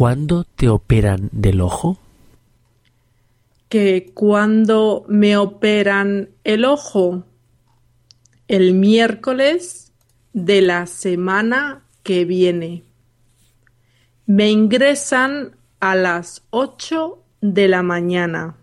cuándo te operan del ojo? Que cuando me operan el ojo, el miércoles de la semana que viene. Me ingresan a las ocho de la mañana.